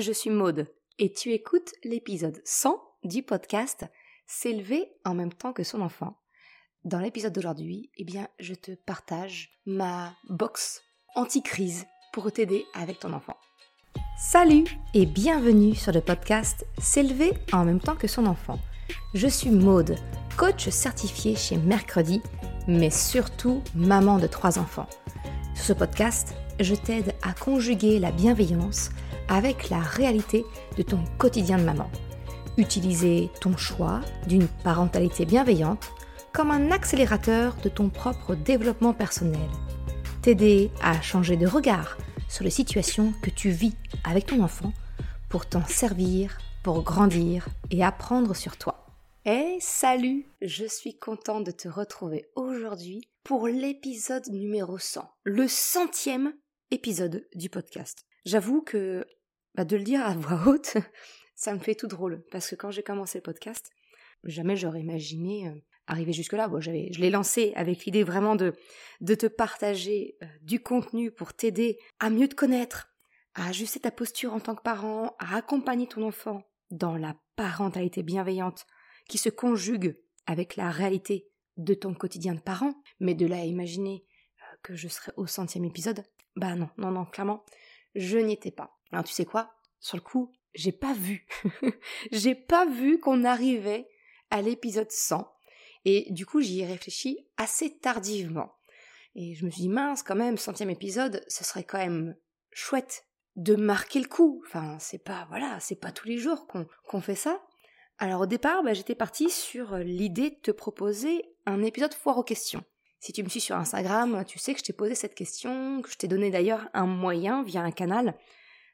je suis Maude et tu écoutes l'épisode 100 du podcast S'élever en même temps que son enfant. Dans l'épisode d'aujourd'hui, eh bien, je te partage ma box anti-crise pour t'aider avec ton enfant. Salut et bienvenue sur le podcast S'élever en même temps que son enfant. Je suis Maude, coach certifié chez Mercredi, mais surtout maman de trois enfants. Sur ce podcast, je t'aide à conjuguer la bienveillance avec la réalité de ton quotidien de maman. Utiliser ton choix d'une parentalité bienveillante comme un accélérateur de ton propre développement personnel. T'aider à changer de regard sur les situations que tu vis avec ton enfant pour t'en servir, pour grandir et apprendre sur toi. Hey, salut Je suis contente de te retrouver aujourd'hui pour l'épisode numéro 100, le centième épisode du podcast. J'avoue que bah, de le dire à voix haute, ça me fait tout drôle. Parce que quand j'ai commencé le podcast, jamais j'aurais imaginé euh, arriver jusque-là. Bon, je l'ai lancé avec l'idée vraiment de, de te partager euh, du contenu pour t'aider à mieux te connaître, à ajuster ta posture en tant que parent, à accompagner ton enfant dans la parentalité bienveillante qui se conjugue avec la réalité de ton quotidien de parent. Mais de là à imaginer euh, que je serais au centième épisode, bah non, non, non, clairement, je n'y étais pas. Alors tu sais quoi? Sur le coup, j'ai pas vu. j'ai pas vu qu'on arrivait à l'épisode 100. Et du coup, j'y ai réfléchi assez tardivement. Et je me suis dit, mince, quand même, centième épisode, ce serait quand même chouette de marquer le coup. Enfin, c'est pas, voilà, c'est pas tous les jours qu'on fait ça. Alors au départ, bah, j'étais partie sur l'idée de te proposer un épisode foire aux questions. Si tu me suis sur Instagram, tu sais que je t'ai posé cette question, que je t'ai donné d'ailleurs un moyen via un canal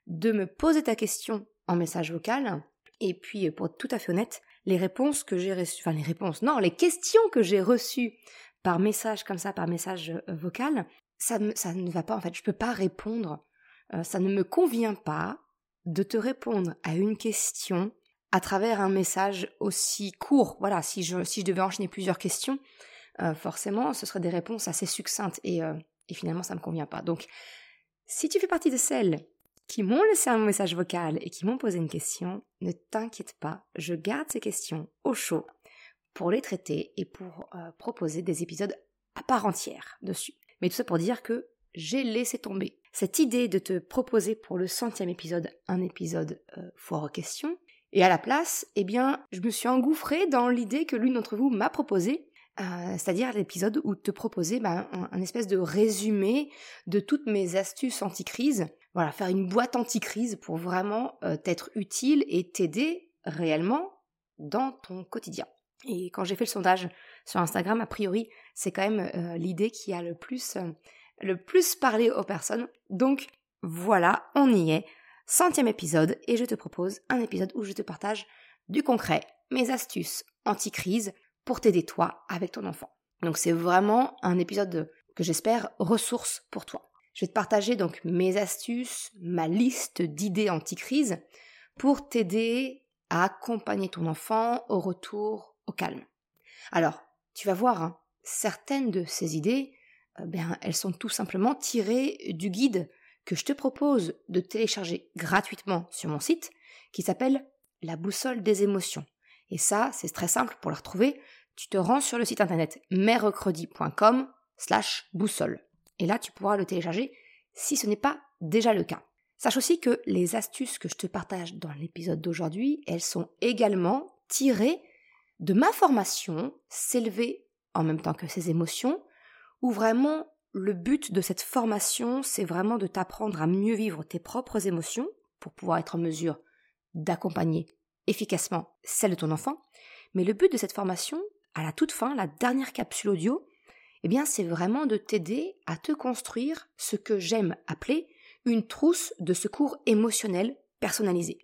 de me poser ta question en message vocal. Et puis, pour être tout à fait honnête, les réponses que j'ai reçues, enfin les réponses, non, les questions que j'ai reçues par message comme ça, par message euh, vocal, ça, ça ne va pas, en fait, je ne peux pas répondre, euh, ça ne me convient pas de te répondre à une question à travers un message aussi court. Voilà, si je, si je devais enchaîner plusieurs questions, euh, forcément, ce seraient des réponses assez succinctes et, et finalement, ça ne me convient pas. Donc, si tu fais partie de celles qui m'ont laissé un message vocal et qui m'ont posé une question, ne t'inquiète pas, je garde ces questions au chaud pour les traiter et pour euh, proposer des épisodes à part entière dessus. Mais tout ça pour dire que j'ai laissé tomber cette idée de te proposer pour le centième épisode un épisode euh, foire aux questions. Et à la place, eh bien, je me suis engouffrée dans l'idée que l'une d'entre vous m'a proposée, euh, c'est-à-dire l'épisode où te proposer bah, un, espèce de résumé de toutes mes astuces anti-crise voilà, faire une boîte anti-crise pour vraiment euh, t'être utile et t'aider réellement dans ton quotidien. Et quand j'ai fait le sondage sur Instagram, a priori, c'est quand même euh, l'idée qui a le plus, euh, le plus parlé aux personnes. Donc voilà, on y est. Centième épisode, et je te propose un épisode où je te partage du concret, mes astuces anti-crise pour t'aider toi avec ton enfant. Donc c'est vraiment un épisode que j'espère ressource pour toi. Je vais te partager donc mes astuces, ma liste d'idées anti-crise pour t'aider à accompagner ton enfant au retour au calme. Alors, tu vas voir, hein, certaines de ces idées, euh, ben, elles sont tout simplement tirées du guide que je te propose de télécharger gratuitement sur mon site, qui s'appelle La boussole des émotions. Et ça, c'est très simple pour la retrouver. Tu te rends sur le site internet mercredi.com slash boussole. Et là, tu pourras le télécharger si ce n'est pas déjà le cas. Sache aussi que les astuces que je te partage dans l'épisode d'aujourd'hui, elles sont également tirées de ma formation S'élever en même temps que ses émotions, où vraiment le but de cette formation, c'est vraiment de t'apprendre à mieux vivre tes propres émotions pour pouvoir être en mesure d'accompagner efficacement celle de ton enfant. Mais le but de cette formation, à la toute fin, la dernière capsule audio, eh bien c'est vraiment de t'aider à te construire ce que j'aime appeler une trousse de secours émotionnel personnalisée.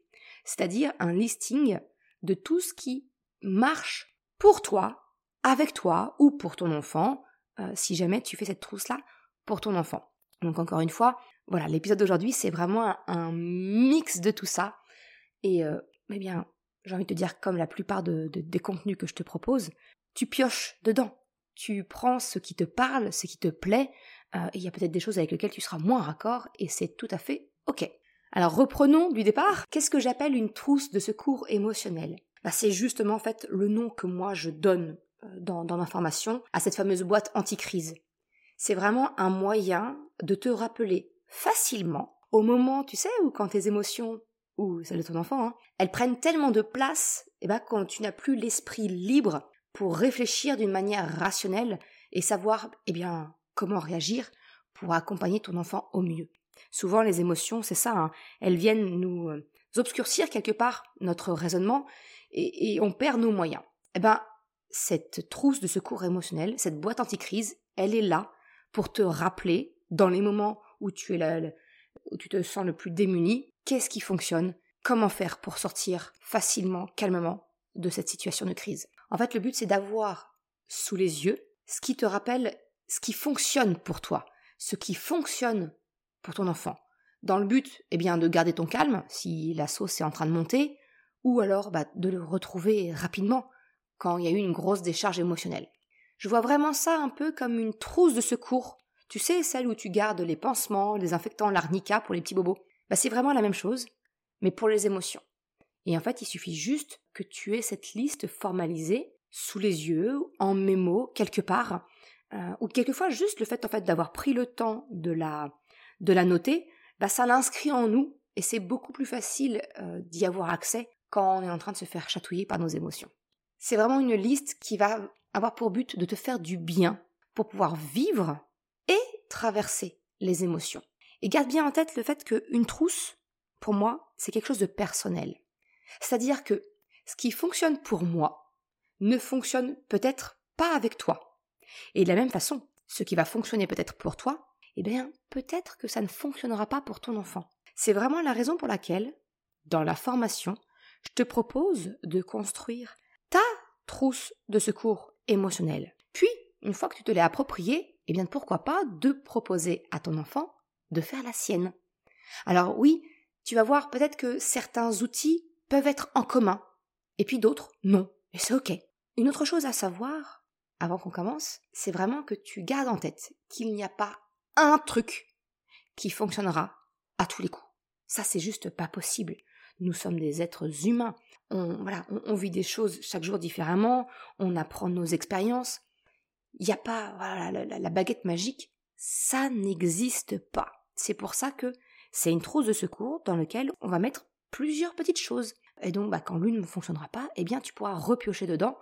C'est-à-dire un listing de tout ce qui marche pour toi, avec toi ou pour ton enfant, euh, si jamais tu fais cette trousse-là pour ton enfant. Donc encore une fois, voilà, l'épisode d'aujourd'hui, c'est vraiment un, mix de tout ça. Et euh, eh bien, j'ai envie de te dire, comme la plupart des contenus que je te propose, tu pioches dedans tu prends ce qui te parle, ce qui te plaît, euh, il y a peut-être des choses avec lesquelles tu seras moins raccord, et c'est tout à fait ok. Alors reprenons du départ. Qu'est-ce que j'appelle une trousse de secours émotionnel? Bah, C'est justement en fait le nom que moi je donne euh, dans, dans l'information à cette fameuse boîte anti-crise. C'est vraiment un moyen de te rappeler facilement au moment, tu sais, où quand tes émotions ou celles de ton enfant, hein, elles prennent tellement de place, et eh ben, quand tu n'as plus l'esprit libre pour réfléchir d'une manière rationnelle et savoir, eh bien, comment réagir pour accompagner ton enfant au mieux. Souvent, les émotions, c'est ça, hein. elles viennent nous euh, obscurcir quelque part notre raisonnement et, on perd nos moyens. Eh ben, cette trousse de secours émotionnel, cette boîte anti-crise, elle est là pour te rappeler, dans les moments où tu es là, où tu te sens le plus démuni, qu'est-ce qui fonctionne, comment faire pour sortir facilement, calmement de cette situation de crise. En fait, le but, c'est d'avoir sous les yeux ce qui te rappelle ce qui fonctionne pour toi, ce qui fonctionne pour ton enfant. Dans le but, eh bien, de garder ton calme si la sauce est en train de monter, ou alors bah, de le retrouver rapidement quand il y a eu une grosse décharge émotionnelle. Je vois vraiment ça un peu comme une trousse de secours. Tu sais, celle où tu gardes les pansements, les infectants, l'arnica pour les petits bobos. Bah, c'est vraiment la même chose, mais pour les émotions. Et en fait, il suffit juste que tu aies cette liste formalisée sous les yeux, en mémo, quelque part, euh, ou quelquefois juste le fait en fait d'avoir pris le temps de la de la noter, bah ça l'inscrit en nous et c'est beaucoup plus facile euh, d'y avoir accès quand on est en train de se faire chatouiller par nos émotions. C'est vraiment une liste qui va avoir pour but de te faire du bien pour pouvoir vivre et traverser les émotions. Et garde bien en tête le fait qu'une trousse, pour moi, c'est quelque chose de personnel. C'est-à-dire que ce qui fonctionne pour moi ne fonctionne peut-être pas avec toi. Et de la même façon, ce qui va fonctionner peut-être pour toi eh bien, peut-être que ça ne fonctionnera pas pour ton enfant. C'est vraiment la raison pour laquelle, dans la formation, je te propose de construire ta trousse de secours émotionnel. Puis, une fois que tu te l'es appropriée, eh bien, pourquoi pas de proposer à ton enfant de faire la sienne. Alors oui, tu vas voir peut-être que certains outils peuvent être en commun, et puis d'autres non, et c'est ok. Une autre chose à savoir, avant qu'on commence, c'est vraiment que tu gardes en tête qu'il n'y a pas un truc qui fonctionnera à tous les coups. Ça, c'est juste pas possible. Nous sommes des êtres humains. On, voilà, on, vit des choses chaque jour différemment. On apprend nos expériences. Il n'y a pas voilà, la, baguette magique. Ça n'existe pas. C'est pour ça que c'est une trousse de secours dans laquelle on va mettre plusieurs petites choses. Et donc, bah, quand l'une ne fonctionnera pas, eh bien, tu pourras repiocher dedans.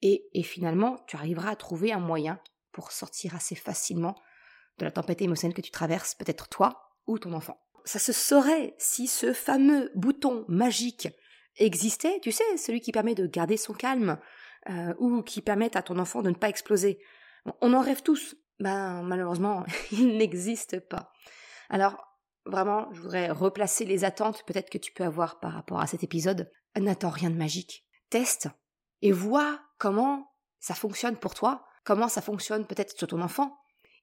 Et, et finalement, tu arriveras à trouver un moyen pour sortir assez facilement de la tempête émotionnelle que tu traverses, peut-être toi ou ton enfant. Ça se saurait si ce fameux bouton magique existait, tu sais, celui qui permet de garder son calme euh, ou qui permet à ton enfant de ne pas exploser. on en rêve tous. Ben malheureusement, il n'existe pas. Alors vraiment, je voudrais replacer les attentes peut-être que tu peux avoir par rapport à cet épisode. N'attends rien de magique. Teste et vois comment ça fonctionne pour toi, comment ça fonctionne peut-être sur ton enfant,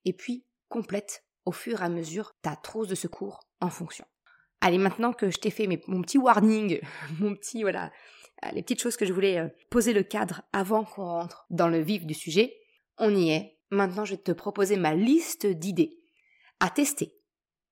et puis complète au fur et à mesure ta trousse de secours en fonction. Allez, maintenant que je t'ai fait mon petit warning, mon petit, voilà, euh, les petites choses que je voulais euh, poser le cadre avant qu'on rentre dans le vif du sujet, on y est. Maintenant, je vais te proposer ma liste d'idées à tester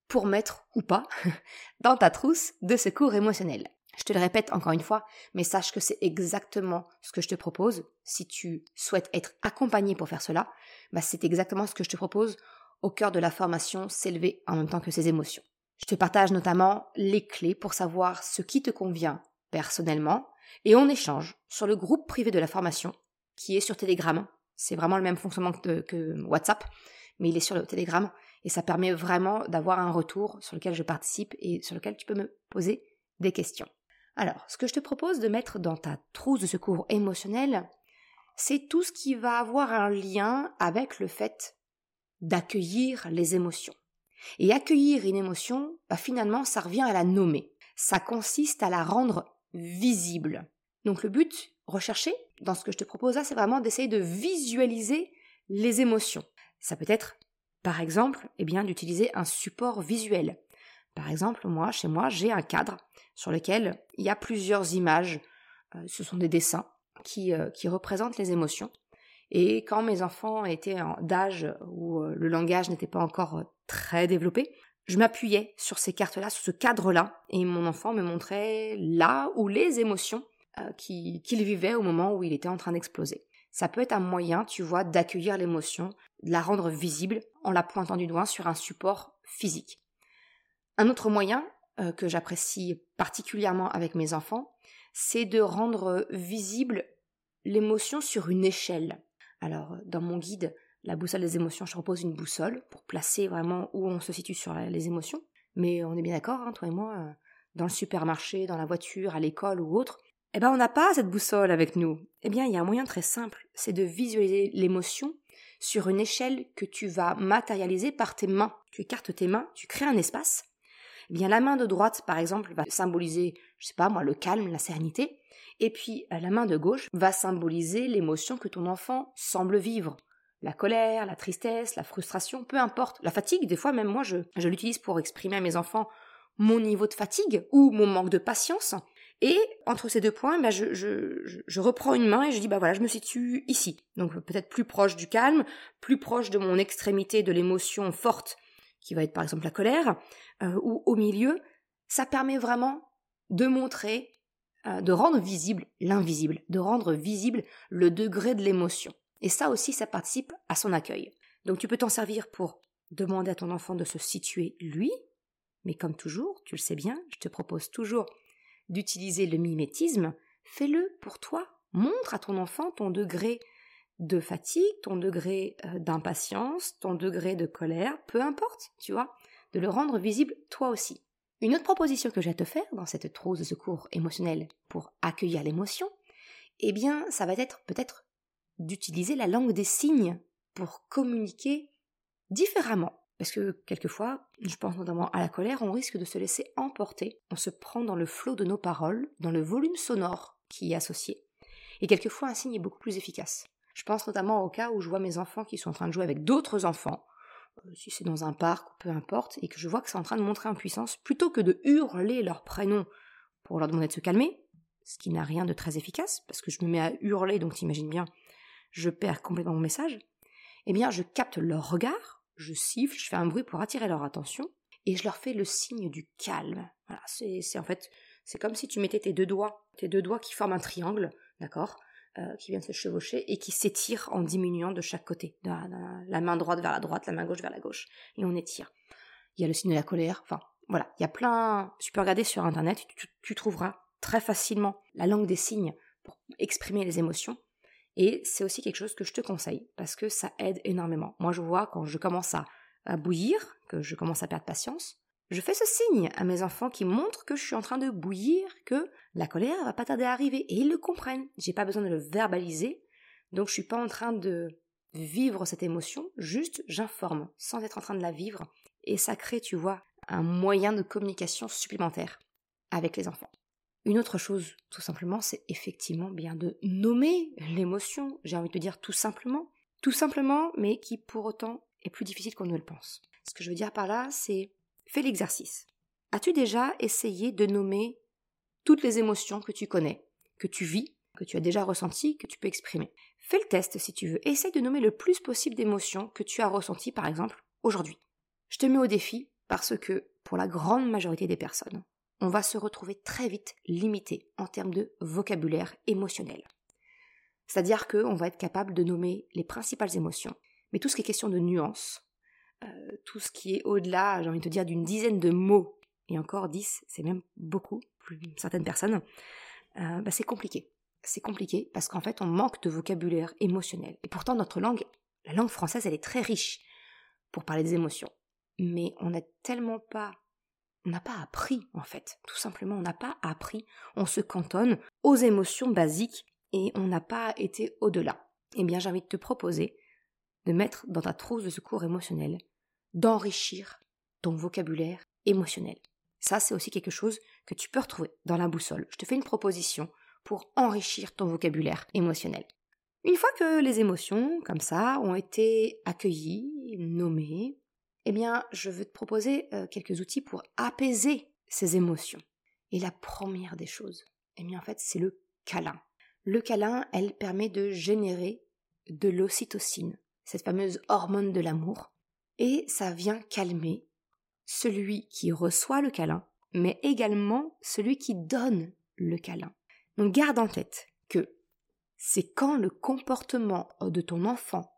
pour mettre ou pas dans ta trousse de secours émotionnel. Je te le répète encore une fois, mais sache que c'est exactement ce que je te propose. Si tu souhaites être accompagné pour faire cela, bah c'est exactement ce que je te propose au cœur de la formation s'élever en même temps que ses émotions. Je te partage notamment les clés pour savoir ce qui te convient personnellement et on échange sur le groupe privé de la formation qui est sur Telegram. C'est vraiment le même fonctionnement que, WhatsApp, mais il est sur le Telegram et ça permet vraiment d'avoir un retour sur lequel je participe et sur lequel tu peux me poser des questions. Alors, ce que je te propose de mettre dans ta trousse de secours émotionnel, c'est tout ce qui va avoir un lien avec le fait d'accueillir les émotions. Et accueillir une émotion, bah finalement, ça revient à la nommer. Ça consiste à la rendre visible. Donc le but recherché dans ce que je te propose là, c'est vraiment d'essayer de visualiser les émotions. Ça peut être, par exemple, eh bien, d'utiliser un support visuel. Par exemple, moi, chez moi, j'ai un cadre sur lequel il y a plusieurs images. Euh, ce sont des dessins qui, euh, qui représentent les émotions. Et quand mes enfants étaient d'âge où euh, le langage n'était pas encore très développé, je m'appuyais sur ces cartes-là, sur ce cadre-là, et mon enfant me montrait là où les émotions qu'il vivait au moment où il était en train d'exploser. Ça peut être un moyen, tu vois, d'accueillir l'émotion, de la rendre visible en la pointant du doigt sur un support physique. Un autre moyen euh, que j'apprécie particulièrement avec mes enfants, c'est de rendre visible l'émotion sur une échelle. Alors, dans mon guide, la boussole des émotions, je propose une boussole pour placer vraiment où on se situe sur les émotions. Mais on est bien d'accord, hein, toi et moi, euh, dans le supermarché, dans la voiture, à l'école ou autre, eh ben on n'a pas cette boussole avec nous. Eh bien, il y a un moyen très simple, c'est de visualiser l'émotion sur une échelle que tu vas matérialiser par tes mains. Tu écartes tes mains, tu crées un espace. Eh bien, la main de droite, par exemple, va symboliser, je sais pas moi, le calme, la sérénité. Et puis, euh, la main de gauche va symboliser l'émotion que ton enfant semble vivre la colère, la tristesse, la frustration, peu importe. La fatigue, des fois même moi je, l'utilise pour exprimer à mes enfants mon niveau de fatigue ou mon manque de patience. Et entre ces deux points, bah, je, je, reprends une main et je dis bah voilà, je me situe ici. Donc peut-être plus proche du calme, plus proche de mon extrémité de l'émotion forte, qui va être par exemple la colère, euh, ou au milieu. Ça permet vraiment de montrer, euh, de rendre visible l'invisible, de rendre visible le degré de l'émotion. Et ça aussi, ça participe à son accueil. Donc tu peux t'en servir pour demander à ton enfant de se situer lui, mais comme toujours, tu le sais bien, je te propose toujours d'utiliser le mimétisme, fais-le pour toi. Montre à ton enfant ton degré de fatigue, ton degré euh, d'impatience, ton degré de colère, peu importe, tu vois, de le rendre visible toi aussi. Une autre proposition que j'ai à te faire dans cette trousse de secours émotionnel pour accueillir l'émotion, eh bien, ça va être peut-être d'utiliser la langue des signes pour communiquer différemment. Parce que quelquefois, je pense notamment à la colère, on risque de se laisser emporter, on se prend dans le flot de nos paroles, dans le volume sonore qui est associé. Et quelquefois, un signe est beaucoup plus efficace. Je pense notamment au cas où je vois mes enfants qui sont en train de jouer avec d'autres enfants, euh, si c'est dans un parc ou peu importe, et que je vois que c'est en train de montrer en puissance, plutôt que de hurler leur prénom pour leur demander de se calmer, ce qui n'a rien de très efficace, parce que je me mets à hurler, donc t'imagines bien je perds complètement mon message, eh bien je capte leur regard, je siffle, je fais un bruit pour attirer leur attention, et je leur fais le signe du calme. Voilà, c'est en fait, c'est comme si tu mettais tes deux doigts, tes deux doigts qui forment un triangle, d'accord, euh, qui viennent se chevaucher et qui s'étirent en diminuant de chaque côté, la, main droite vers la droite, la main gauche vers la gauche, et on étire. Il y a le signe de la colère, enfin voilà, il y a plein. Tu peux regarder sur internet, tu trouveras très facilement la langue des signes pour exprimer les émotions. Et c'est aussi quelque chose que je te conseille parce que ça aide énormément. Moi, je vois quand je commence à, bouillir, que je commence à perdre patience, je fais ce signe à mes enfants qui montrent que je suis en train de bouillir, que la colère va pas tarder à arriver. Et ils le comprennent. J'ai pas besoin de le verbaliser. Donc je suis pas en train de vivre cette émotion, juste j'informe sans être en train de la vivre. Et ça crée, tu vois, un moyen de communication supplémentaire avec les enfants. Une autre chose, tout simplement, c'est effectivement bien de nommer l'émotion, j'ai envie de te dire tout simplement, tout simplement, mais qui pour autant est plus difficile qu'on ne le pense. Ce que je veux dire par là, c'est fais l'exercice. As-tu déjà essayé de nommer toutes les émotions que tu connais, que tu vis, que tu as déjà ressenties, que tu peux exprimer? Fais le test si tu veux. Essaye de nommer le plus possible d'émotions que tu as ressenties, par exemple, aujourd'hui. Je te mets au défi parce que, pour la grande majorité des personnes, on va se retrouver très vite limité en termes de vocabulaire émotionnel. C'est-à-dire qu'on va être capable de nommer les principales émotions, mais tout ce qui est question de nuances, euh, tout ce qui est au-delà, j'ai envie de te dire, d'une dizaine de mots, et encore dix, c'est même beaucoup, plus certaines personnes, euh, bah, c'est compliqué. C'est compliqué parce qu'en fait, on manque de vocabulaire émotionnel. Et pourtant, notre langue, la langue française, elle est très riche pour parler des émotions. Mais on n'a tellement pas on n'a pas appris, en fait. Tout simplement, on n'a pas appris. On se cantonne aux émotions basiques et on n'a pas été au-delà. Eh bien, j'ai envie de te proposer de mettre dans ta trousse de secours émotionnel, d'enrichir ton vocabulaire émotionnel. Ça, c'est aussi quelque chose que tu peux retrouver dans la boussole. Je te fais une proposition pour enrichir ton vocabulaire émotionnel. Une fois que les émotions, comme ça, ont été accueillies, nommées, eh bien, je veux te proposer euh, quelques outils pour apaiser ces émotions. Et la première des choses, eh bien, en fait, c'est le câlin. Le câlin, elle permet de générer de l'ocytocine, cette fameuse hormone de l'amour, et ça vient calmer celui qui reçoit le câlin, mais également celui qui donne le câlin. Donc garde en tête que c'est quand le comportement de ton enfant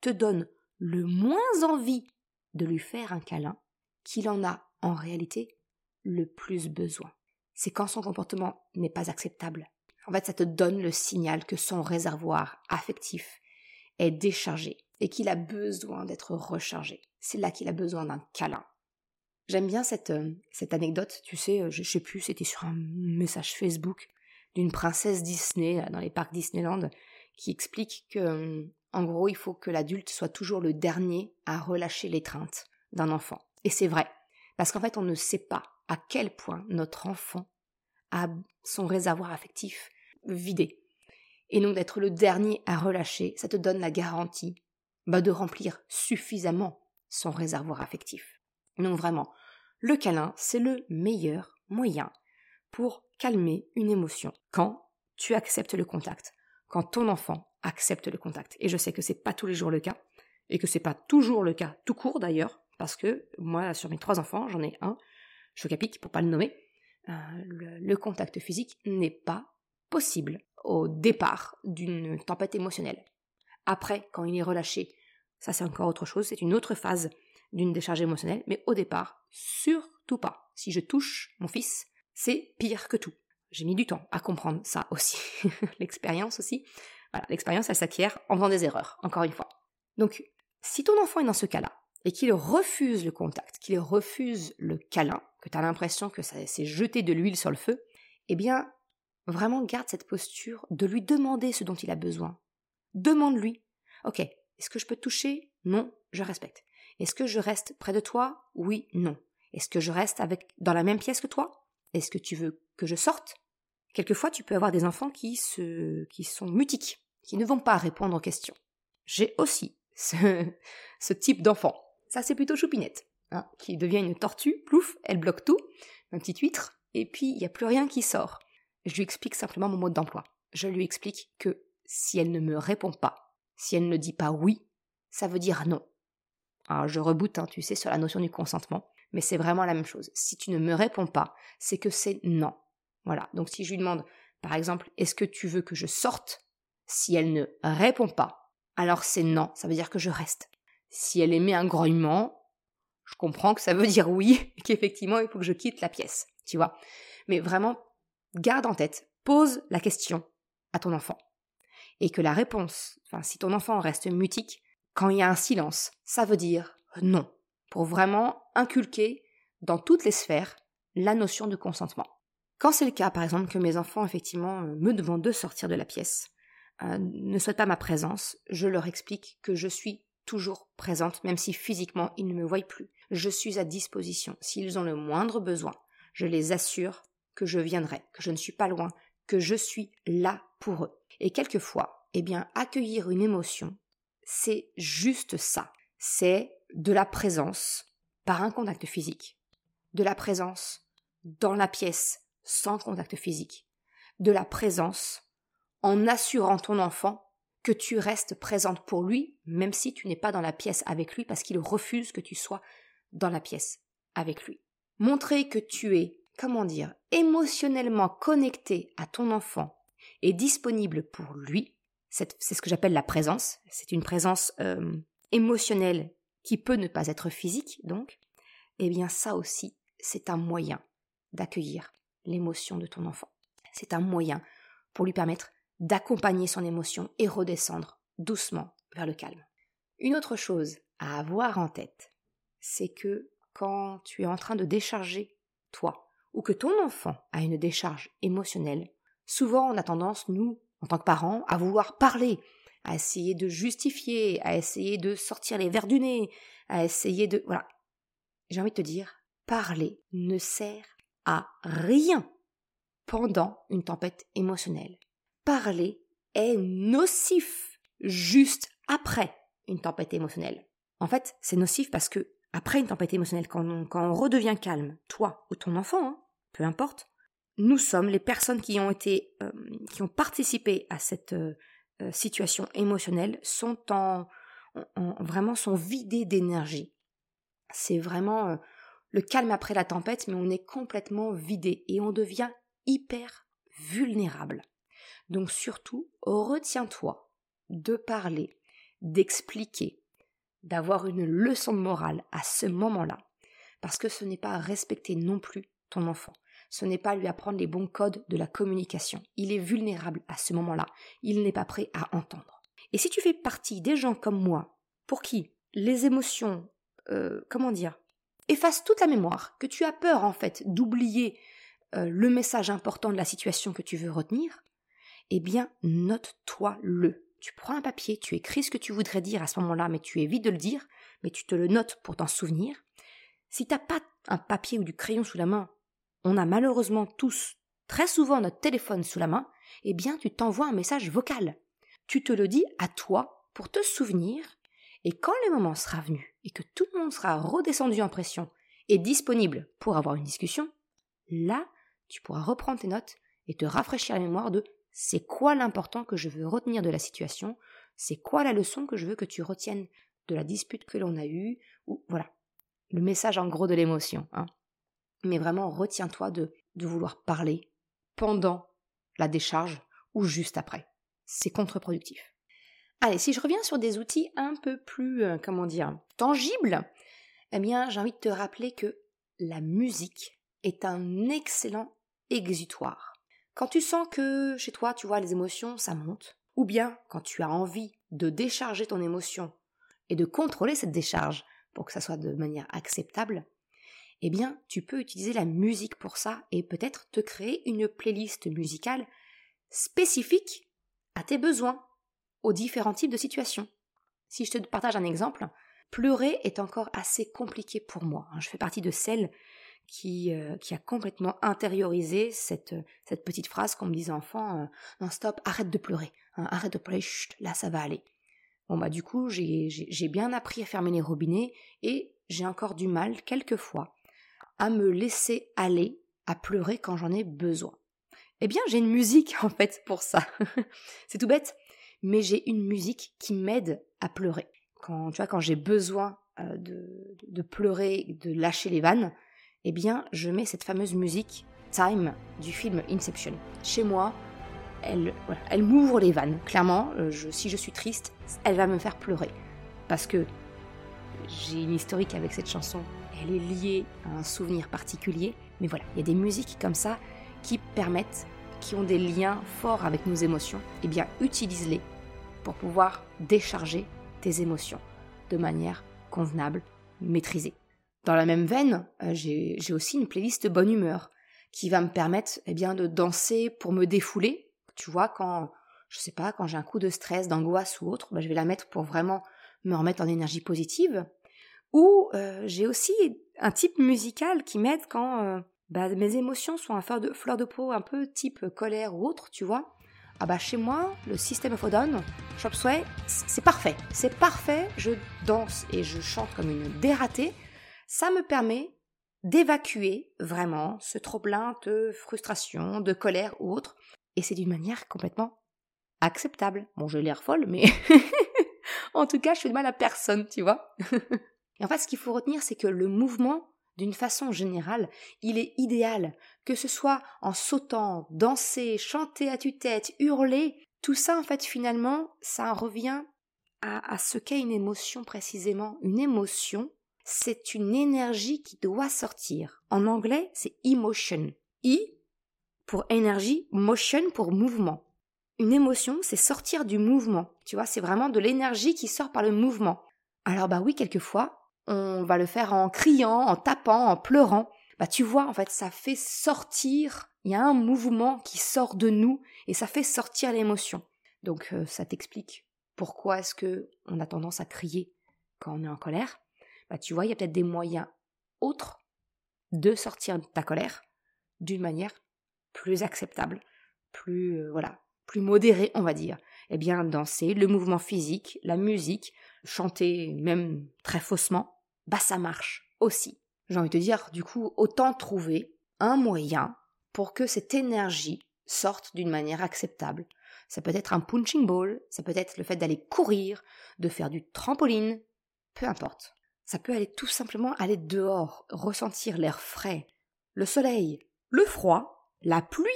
te donne le moins envie de lui faire un câlin qu'il en a en réalité le plus besoin. C'est quand son comportement n'est pas acceptable. En fait, ça te donne le signal que son réservoir affectif est déchargé et qu'il a besoin d'être rechargé. C'est là qu'il a besoin d'un câlin. J'aime bien cette, euh, cette anecdote, tu sais, euh, je, je sais plus, c'était sur un message Facebook d'une princesse Disney dans les parcs Disneyland qui explique que, en gros, il faut que l'adulte soit toujours le dernier à relâcher l'étreinte d'un enfant. Et c'est vrai, parce qu'en fait, on ne sait pas à quel point notre enfant a son réservoir affectif vidé. Et donc d'être le dernier à relâcher, ça te donne la garantie bah, de remplir suffisamment son réservoir affectif. Donc vraiment, le câlin, c'est le meilleur moyen pour calmer une émotion quand tu acceptes le contact, quand ton enfant accepte le contact. Et je sais que c'est pas tous les jours le cas, et que c'est pas toujours le cas tout court d'ailleurs, parce que moi, sur mes trois enfants, j'en ai un, Chocapic pour pas le nommer, euh, le, contact physique n'est pas possible au départ d'une tempête émotionnelle. Après, quand il est relâché, ça c'est encore autre chose, c'est une autre phase d'une décharge émotionnelle, mais au départ, surtout pas. Si je touche mon fils, c'est pire que tout. J'ai mis du temps à comprendre ça aussi. L'expérience aussi. L'expérience, elle s'acquiert en faisant des erreurs, encore une fois. Donc, si ton enfant est dans ce cas-là, et qu'il refuse le contact, qu'il refuse le câlin, que tu as l'impression que ça s'est jeté de l'huile sur le feu, eh bien, vraiment garde cette posture de lui demander ce dont il a besoin. Demande-lui. Ok, est-ce que je peux te toucher? Non, je respecte. Est-ce que je reste près de toi? Oui, non. Est-ce que je reste avec dans la même pièce que toi? Est-ce que tu veux que je sorte? Quelquefois, tu peux avoir des enfants qui se, qui sont mutiques, qui ne vont pas répondre aux questions. J'ai aussi ce, type d'enfant. Ça, c'est plutôt Choupinette, hein, qui devient une tortue, plouf, elle bloque tout, un petit huître, et puis il n'y a plus rien qui sort. Je lui explique simplement mon mode d'emploi. Je lui explique que si elle ne me répond pas, si elle ne dit pas oui, ça veut dire non. Je reboute, hein, tu sais, sur la notion du consentement, mais c'est vraiment la même chose. Si tu ne me réponds pas, c'est que c'est non. Voilà. Donc si je lui demande, par exemple, est-ce que tu veux que je sorte? Si elle ne répond pas, alors c'est non, ça veut dire que je reste. Si elle émet un grognement, je comprends que ça veut dire oui, qu'effectivement il faut que je quitte la pièce, tu vois. Mais vraiment, garde en tête, pose la question à ton enfant. Et que la réponse, si ton enfant reste mutique, quand il y a un silence, ça veut dire non. Pour vraiment inculquer dans toutes les sphères la notion de consentement. Quand c'est le cas, par exemple, que mes enfants, effectivement, me demandent de sortir de la pièce, euh, ne souhaitent pas ma présence, je leur explique que je suis toujours présente, même si physiquement ils ne me voient plus. Je suis à disposition. S'ils ont le moindre besoin, je les assure que je viendrai, que je ne suis pas loin, que je suis là pour eux. Et quelquefois, eh bien, accueillir une émotion, c'est juste ça. C'est de la présence par un contact physique, de la présence dans la pièce sans contact physique, de la présence en assurant ton enfant que tu restes présente pour lui, même si tu n'es pas dans la pièce avec lui, parce qu'il refuse que tu sois dans la pièce avec lui. Montrer que tu es, comment dire, émotionnellement connecté à ton enfant et disponible pour lui, c'est ce que j'appelle la présence. C'est une présence euh, émotionnelle qui peut ne pas être physique, donc. Eh bien, ça aussi, c'est un moyen d'accueillir l'émotion de ton enfant. C'est un moyen pour lui permettre d'accompagner son émotion et redescendre doucement vers le calme. Une autre chose à avoir en tête, c'est que quand tu es en train de décharger toi, ou que ton enfant a une décharge émotionnelle, souvent on a tendance, nous, en tant que parents, à vouloir parler, à essayer de justifier, à essayer de sortir les verres du nez, à essayer de... Voilà. J'ai envie de te dire, parler ne sert à rien pendant une tempête émotionnelle parler est nocif juste après une tempête émotionnelle. En fait, c'est nocif parce que après une tempête émotionnelle, quand on, redevient calme, toi ou ton enfant, hein, peu importe, nous sommes les personnes qui ont été, euh, qui ont participé à cette euh, euh, situation émotionnelle sont en, vraiment sont vidées d'énergie. C'est vraiment le calme après la tempête, mais on est complètement vidé et on devient hyper vulnérable. Donc surtout, retiens-toi de parler, d'expliquer, d'avoir une leçon de morale à ce moment-là, parce que ce n'est pas respecter non plus ton enfant. Ce n'est pas lui apprendre les bons codes de la communication. Il est vulnérable à ce moment-là. Il n'est pas prêt à entendre. Et si tu fais partie des gens comme moi, pour qui les émotions, euh, comment dire, effacent toute la mémoire, que tu as peur en fait d'oublier euh, le message important de la situation que tu veux retenir, eh bien note-toi le. Tu prends un papier, tu écris ce que tu voudrais dire à ce moment-là, mais tu évites de le dire, mais tu te le notes pour t'en souvenir. Si t'as pas un papier ou du crayon sous la main, on a malheureusement tous très souvent notre téléphone sous la main, eh bien tu t'envoies un message vocal. Tu te le dis à toi pour te souvenir, et quand le moment sera venu et que tout le monde sera redescendu en pression et disponible pour avoir une discussion, là, tu pourras reprendre tes notes et te rafraîchir la mémoire de c'est quoi l'important que je veux retenir de la situation, c'est quoi la leçon que je veux que tu retiennes de la dispute que l'on a eue, ou voilà, le message en gros de l'émotion. Hein. Mais vraiment, retiens-toi de, de vouloir parler pendant la décharge ou juste après. C'est contre-productif. Allez, si je reviens sur des outils un peu plus, euh, comment dire, tangibles, eh bien, j'ai envie de te rappeler que la musique est un excellent exutoire. Quand tu sens que chez toi, tu vois, les émotions, ça monte, ou bien quand tu as envie de décharger ton émotion et de contrôler cette décharge pour que ça soit de manière acceptable, eh bien, tu peux utiliser la musique pour ça et peut-être te créer une playlist musicale spécifique à tes besoins, aux différents types de situations. Si je te partage un exemple, pleurer est encore assez compliqué pour moi. Hein. Je fais partie de celles qui, euh, qui a complètement intériorisé cette, cette petite phrase qu'on me disait enfant euh, non stop arrête de pleurer hein, arrête de pleurer chut, là ça va aller bon bah du coup j'ai bien appris à fermer les robinets et j'ai encore du mal quelquefois à me laisser aller à pleurer quand j'en ai besoin eh bien j'ai une musique en fait pour ça c'est tout bête mais j'ai une musique qui m'aide à pleurer quand tu vois quand j'ai besoin euh, de, de pleurer de lâcher les vannes eh bien, je mets cette fameuse musique Time du film Inception. Chez moi, elle, elle m'ouvre les vannes. Clairement, euh, si je suis triste, elle va me faire pleurer. Parce que j'ai une historique avec cette chanson. Elle est liée à un souvenir particulier. Mais voilà, il y a des musiques comme ça qui permettent, qui ont des liens forts avec nos émotions. Eh bien, utilise-les pour pouvoir décharger tes émotions de manière convenable, maîtrisée. Dans la même veine, euh, j'ai aussi une playlist bonne humeur qui va me permettre eh bien, de danser pour me défouler. Tu vois, quand, je sais pas, quand j'ai un coup de stress, d'angoisse ou autre, bah, je vais la mettre pour vraiment me remettre en énergie positive. Ou euh, j'ai aussi un type musical qui m'aide quand euh, bah, mes émotions sont un fleur de, de peau un peu type colère ou autre, tu vois. Ah bah chez moi, le système of Odon, Chop Sway, c'est parfait. C'est parfait, je danse et je chante comme une dératée ça me permet d'évacuer vraiment ce trop-plein de frustration, de colère ou autre, et c'est d'une manière complètement acceptable. Bon, j'ai l'air folle, mais en tout cas, je fais de mal à personne, tu vois. et en fait, ce qu'il faut retenir, c'est que le mouvement, d'une façon générale, il est idéal, que ce soit en sautant, danser, chanter à tue-tête, hurler, tout ça, en fait, finalement, ça revient à, à ce qu'est une émotion précisément. Une émotion, c'est une énergie qui doit sortir. En anglais, c'est emotion. I pour énergie, motion pour mouvement. Une émotion, c'est sortir du mouvement. Tu vois, c'est vraiment de l'énergie qui sort par le mouvement. Alors bah oui, quelquefois, on va le faire en criant, en tapant, en pleurant. Bah tu vois, en fait, ça fait sortir, il y a un mouvement qui sort de nous et ça fait sortir l'émotion. Donc euh, ça t'explique pourquoi est-ce que on a tendance à crier quand on est en colère bah, tu vois, il y a peut-être des moyens autres de sortir de ta colère d'une manière plus acceptable, plus euh, voilà, plus modérée, on va dire. Eh bien, danser, le mouvement physique, la musique, chanter même très faussement, bah ça marche aussi. J'ai envie de te dire, du coup, autant trouver un moyen pour que cette énergie sorte d'une manière acceptable. Ça peut être un punching ball, ça peut être le fait d'aller courir, de faire du trampoline, peu importe. Ça peut aller tout simplement aller dehors, ressentir l'air frais, le soleil, le froid, la pluie.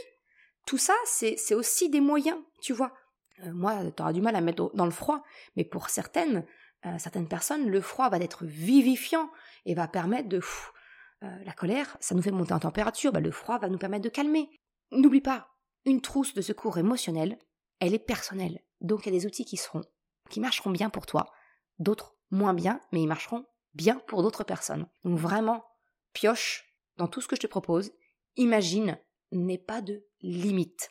Tout ça, c'est aussi des moyens, tu vois. Euh, moi, tu auras du mal à mettre dans le froid, mais pour certaines, euh, certaines personnes, le froid va être vivifiant et va permettre de... Euh, la colère, ça nous fait monter en température, bah, le froid va nous permettre de calmer. N'oublie pas, une trousse de secours émotionnel, elle est personnelle. Donc il y a des outils qui seront, qui marcheront bien pour toi, d'autres moins bien, mais ils marcheront bien pour d'autres personnes. Donc vraiment, pioche dans tout ce que je te propose. Imagine, n'est pas de limite.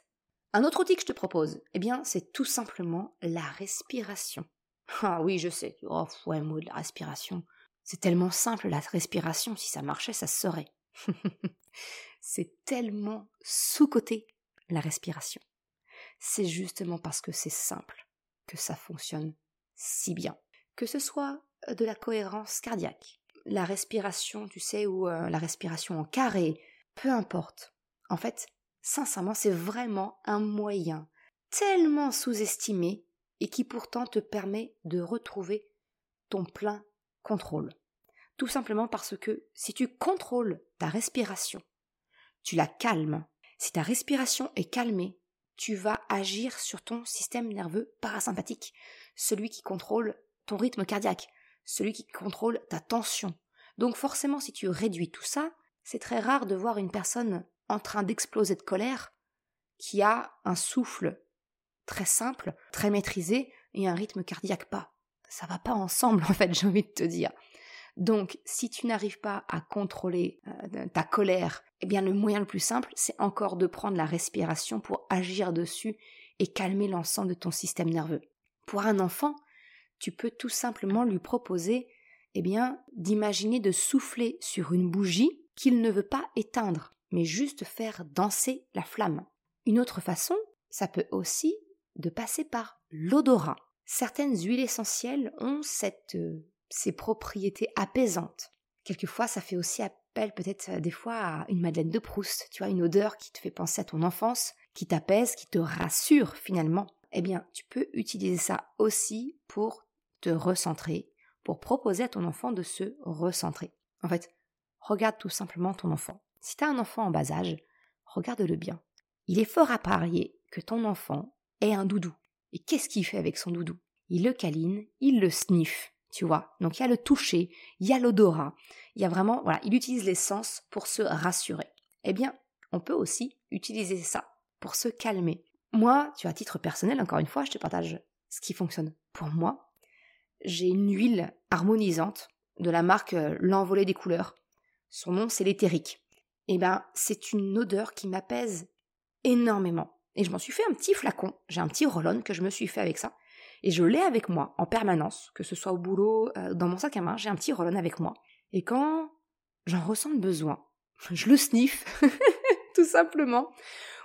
Un autre outil que je te propose, eh bien, c'est tout simplement la respiration. Ah oui, je sais. Oh, ouais, mot de la respiration. C'est tellement simple, la respiration. Si ça marchait, ça se serait. c'est tellement sous-côté, la respiration. C'est justement parce que c'est simple que ça fonctionne si bien. Que ce soit euh, de la cohérence cardiaque, la respiration, tu sais, ou euh, la respiration en carré, peu importe. En fait, sincèrement, c'est vraiment un moyen tellement sous-estimé et qui pourtant te permet de retrouver ton plein contrôle. Tout simplement parce que si tu contrôles ta respiration, tu la calmes. Si ta respiration est calmée, tu vas agir sur ton système nerveux parasympathique, celui qui contrôle ton rythme cardiaque, celui qui contrôle ta tension. Donc forcément, si tu réduis tout ça, c'est très rare de voir une personne en train d'exploser de colère qui a un souffle très simple, très maîtrisé et un rythme cardiaque pas. Ça va pas ensemble en fait, j'ai envie de te dire. Donc, si tu n'arrives pas à contrôler euh, ta colère, eh bien le moyen le plus simple, c'est encore de prendre la respiration pour agir dessus et calmer l'ensemble de ton système nerveux. Pour un enfant, tu peux tout simplement lui proposer eh bien d'imaginer de souffler sur une bougie qu'il ne veut pas éteindre, mais juste faire danser la flamme. Une autre façon, ça peut aussi de passer par l'odorat. Certaines huiles essentielles ont cette, euh, ces propriétés apaisantes. Quelquefois, ça fait aussi appel peut-être euh, des fois à une Madeleine de Proust, tu vois, une odeur qui te fait penser à ton enfance, qui t'apaise, qui te rassure finalement. Eh bien, tu peux utiliser ça aussi pour te recentrer, pour proposer à ton enfant de se recentrer. En fait, regarde tout simplement ton enfant. Si tu as un enfant en bas âge, regarde-le bien. Il est fort à parier que ton enfant ait un doudou. Et qu'est-ce qu'il fait avec son doudou? Il le câline, il le sniffe, tu vois. Donc il y a le toucher, il y a l'odorat, il y a vraiment, il utilise les sens pour se rassurer. Eh bien, on peut aussi utiliser ça pour se calmer. Moi, tu vois, à titre personnel, encore une fois, je te partage ce qui fonctionne pour moi. J'ai une huile harmonisante de la marque euh, L'Envolée des couleurs. Son nom, c'est l'éthérique. Eh ben, c'est une odeur qui m'apaise énormément. Et je m'en suis fait un petit flacon, j'ai un petit roll que je me suis fait avec ça. Et je l'ai avec moi en permanence, que ce soit au boulot, euh, dans mon sac à main, j'ai un petit roll avec moi. Et quand j'en ressens le besoin, je le sniffe, tout simplement.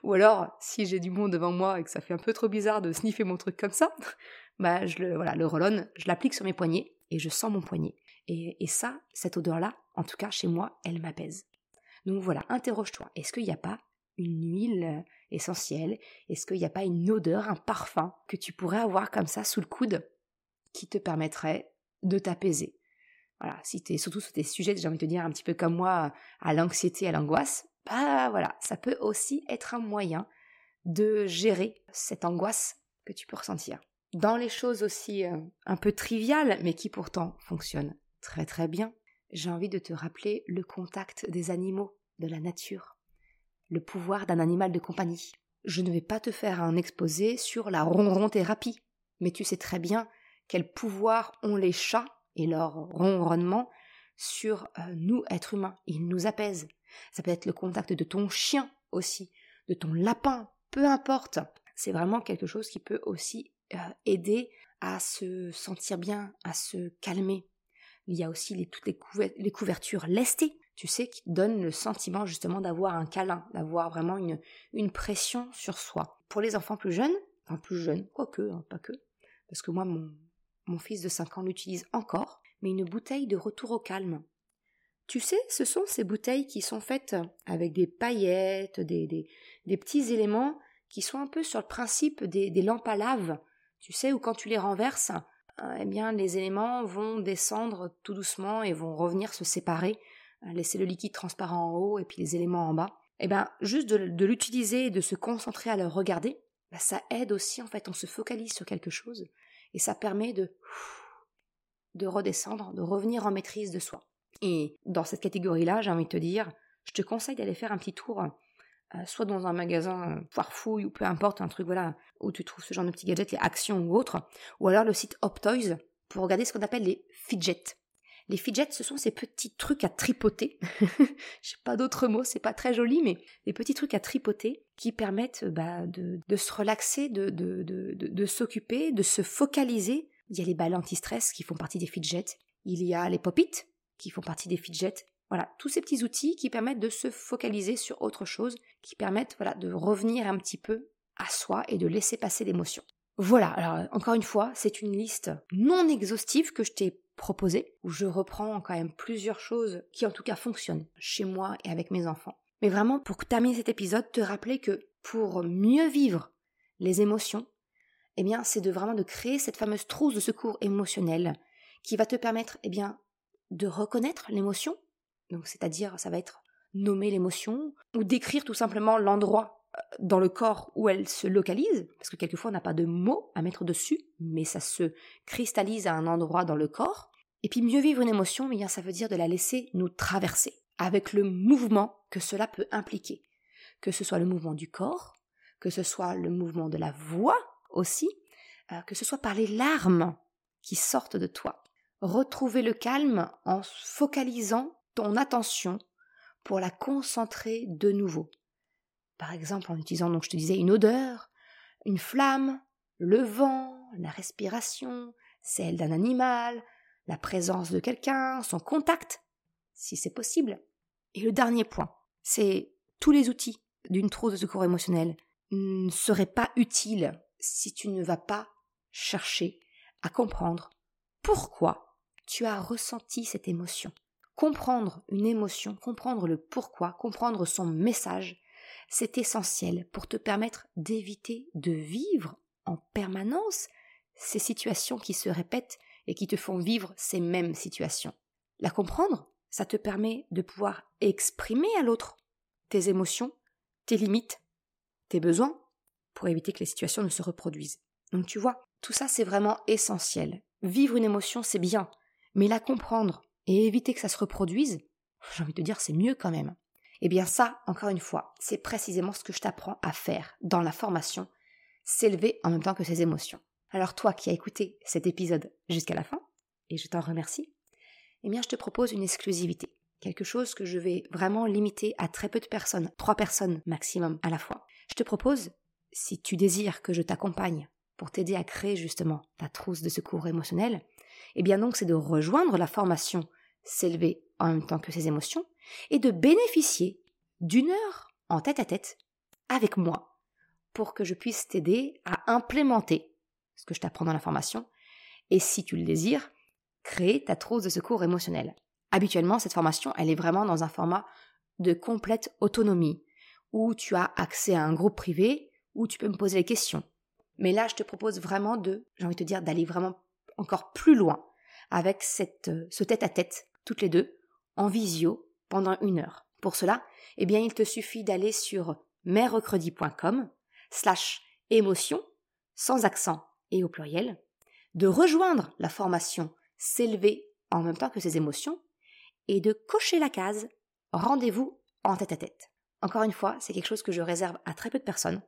Ou alors, si j'ai du monde devant moi et que ça fait un peu trop bizarre de sniffer mon truc comme ça, bah je le voilà, le roll je l'applique sur mes poignets et je sens mon poignet. Et, et ça, cette odeur-là, en tout cas chez moi, elle m'apaise. Donc voilà, interroge-toi. Est-ce qu'il n'y a pas une huile essentielle. Est-ce qu'il n'y a pas une odeur, un parfum que tu pourrais avoir comme ça sous le coude qui te permettrait de t'apaiser? Voilà, si es surtout sur tes sujets, j'ai envie de te dire un petit peu comme moi, à l'anxiété, à l'angoisse, bah voilà, ça peut aussi être un moyen de gérer cette angoisse que tu peux ressentir. Dans les choses aussi euh, un peu triviales, mais qui pourtant fonctionnent très très bien, j'ai envie de te rappeler le contact des animaux, de la nature le pouvoir d'un animal de compagnie. Je ne vais pas te faire un exposé sur la ronron thérapie, mais tu sais très bien quel pouvoir ont les chats et leur ronronnement sur euh, nous, êtres humains. Ils nous apaisent. Ça peut être le contact de ton chien aussi, de ton lapin, peu importe. C'est vraiment quelque chose qui peut aussi euh, aider à se sentir bien, à se calmer. Il y a aussi les, toutes les couvertures lestées tu sais, qui donne le sentiment justement d'avoir un câlin, d'avoir vraiment une, une pression sur soi. Pour les enfants plus jeunes, enfin plus jeunes, quoique, hein, pas que, parce que moi, mon, mon fils de 5 ans l'utilise encore, mais une bouteille de retour au calme. Tu sais, ce sont ces bouteilles qui sont faites avec des paillettes, des, des, des petits éléments qui sont un peu sur le principe des, des lampes à lave, tu sais, où quand tu les renverses, euh, eh bien les éléments vont descendre tout doucement et vont revenir se séparer, laisser le liquide transparent en haut et puis les éléments en bas. Eh bien juste de, l'utiliser et de se concentrer à le regarder, bah, ça aide aussi en fait, on se focalise sur quelque chose et ça permet de de redescendre, de revenir en maîtrise de soi. Et dans cette catégorie-là, j'ai envie de te dire, je te conseille d'aller faire un petit tour, euh, soit dans un magasin foire fouille ou peu importe, un truc voilà où tu trouves ce genre de petits gadgets, les actions ou autres, ou alors le site Optoys pour regarder ce qu'on appelle les fidgets. Les fidgets, ce sont ces petits trucs à tripoter. Je sais pas d'autres mots, c'est pas très joli, mais des petits trucs à tripoter qui permettent bah, de, se relaxer, de s'occuper, de se focaliser. Il y a les balles anti-stress qui font partie des fidgets. Il y a les pop-it qui font partie des fidgets. Voilà, tous ces petits outils qui permettent de se focaliser sur autre chose, qui permettent voilà, de revenir un petit peu à soi et de laisser passer l'émotion. Voilà, alors encore une fois, c'est une liste non exhaustive que je t'ai proposée, où je reprends quand même plusieurs choses qui en tout cas fonctionnent chez moi et avec mes enfants. Mais vraiment, pour terminer cet épisode, te rappeler que pour mieux vivre les émotions, eh bien, c'est de vraiment de créer cette fameuse trousse de secours émotionnel qui va te permettre, eh bien, de reconnaître l'émotion, c'est-à-dire ça va être nommer l'émotion ou décrire tout simplement l'endroit dans le corps où elle se localise, parce que quelquefois on n'a pas de mots à mettre dessus, mais ça se cristallise à un endroit dans le corps. Et puis mieux vivre une émotion, eh bien ça veut dire de la laisser nous traverser, avec le mouvement que cela peut impliquer, que ce soit le mouvement du corps, que ce soit le mouvement de la voix aussi, euh, que ce soit par les larmes qui sortent de toi retrouver le calme en focalisant ton attention pour la concentrer de nouveau. Par exemple en utilisant, donc je te disais, une odeur, une flamme, le vent, la respiration, celle d'un animal, la présence de quelqu'un, son contact, si c'est possible. Et le dernier point, c'est tous les outils d'une trousse de secours émotionnel ne seraient pas utiles si tu ne vas pas chercher à comprendre pourquoi tu as ressenti cette émotion. Comprendre une émotion, comprendre le pourquoi, comprendre son message, c'est essentiel pour te permettre d'éviter de vivre en permanence ces situations qui se répètent et qui te font vivre ces mêmes situations. La comprendre, ça te permet de pouvoir exprimer à l'autre tes émotions, tes limites, tes besoins, pour éviter que les situations ne se reproduisent. Donc tu vois, tout ça c'est vraiment essentiel. Vivre une émotion, c'est bien, mais la comprendre et éviter que ça se reproduise, j'ai envie de te dire, c'est mieux quand même. Eh bien ça, encore une fois, c'est précisément ce que je t'apprends à faire dans la formation, s'élever en même temps que ses émotions. Alors toi qui as écouté cet épisode jusqu'à la fin, et je t'en remercie, eh bien je te propose une exclusivité, quelque chose que je vais vraiment limiter à très peu de personnes, trois personnes maximum à la fois. Je te propose, si tu désires que je t'accompagne pour t'aider à créer justement ta trousse de secours émotionnel, eh bien donc c'est de rejoindre la formation S'élever en même temps que ses émotions et de bénéficier d'une heure en tête à tête avec moi pour que je puisse t'aider à implémenter ce que je t'apprends dans la formation et si tu le désires, créer ta trousse de secours émotionnel. Habituellement, cette formation, elle est vraiment dans un format de complète autonomie où tu as accès à un groupe privé où tu peux me poser des questions. Mais là, je te propose vraiment de, j'ai envie de dire, d'aller vraiment encore plus loin avec euh, ce tête-à-tête, toutes les deux, en visio, pendant une heure. Pour cela, eh bien, il te suffit d'aller sur merrecredi.com slash émotion, sans accent et au pluriel, de rejoindre la formation S'élever en même temps que ses émotions et de cocher la case Rendez-vous en tête à tête. Encore une fois, c'est quelque chose que je réserve à très peu de personnes,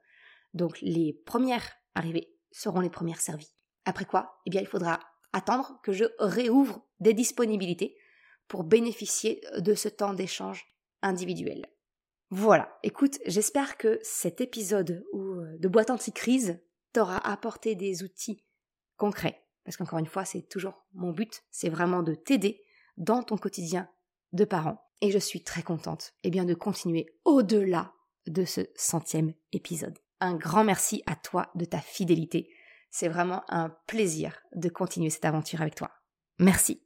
donc les premières arrivées seront les premières servies. Après quoi, eh bien, il faudra attendre que je réouvre des disponibilités pour bénéficier de ce temps d'échange individuel. Voilà, écoute, j'espère que cet épisode euh, de boîte anti-crise t'aura apporté des outils concrets. Parce qu'encore une fois, c'est toujours mon but, c'est vraiment de t'aider dans ton quotidien de parent. Et je suis très contente eh de continuer au-delà de ce centième épisode. Un grand merci à toi de ta fidélité. C'est vraiment un plaisir de continuer cette aventure avec toi. Merci.